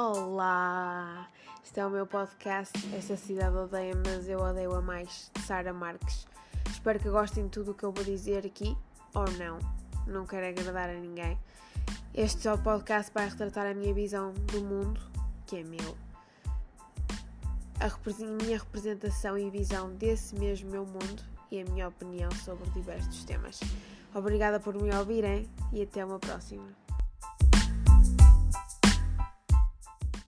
Olá! Este é o meu podcast. Esta cidade odeia, mas eu odeio a mais. Sara Marques. Espero que gostem de tudo o que eu vou dizer aqui, ou não. Não quero agradar a ninguém. Este só podcast vai retratar a minha visão do mundo, que é meu. A minha representação e visão desse mesmo meu mundo e a minha opinião sobre diversos temas. Obrigada por me ouvirem e até uma próxima.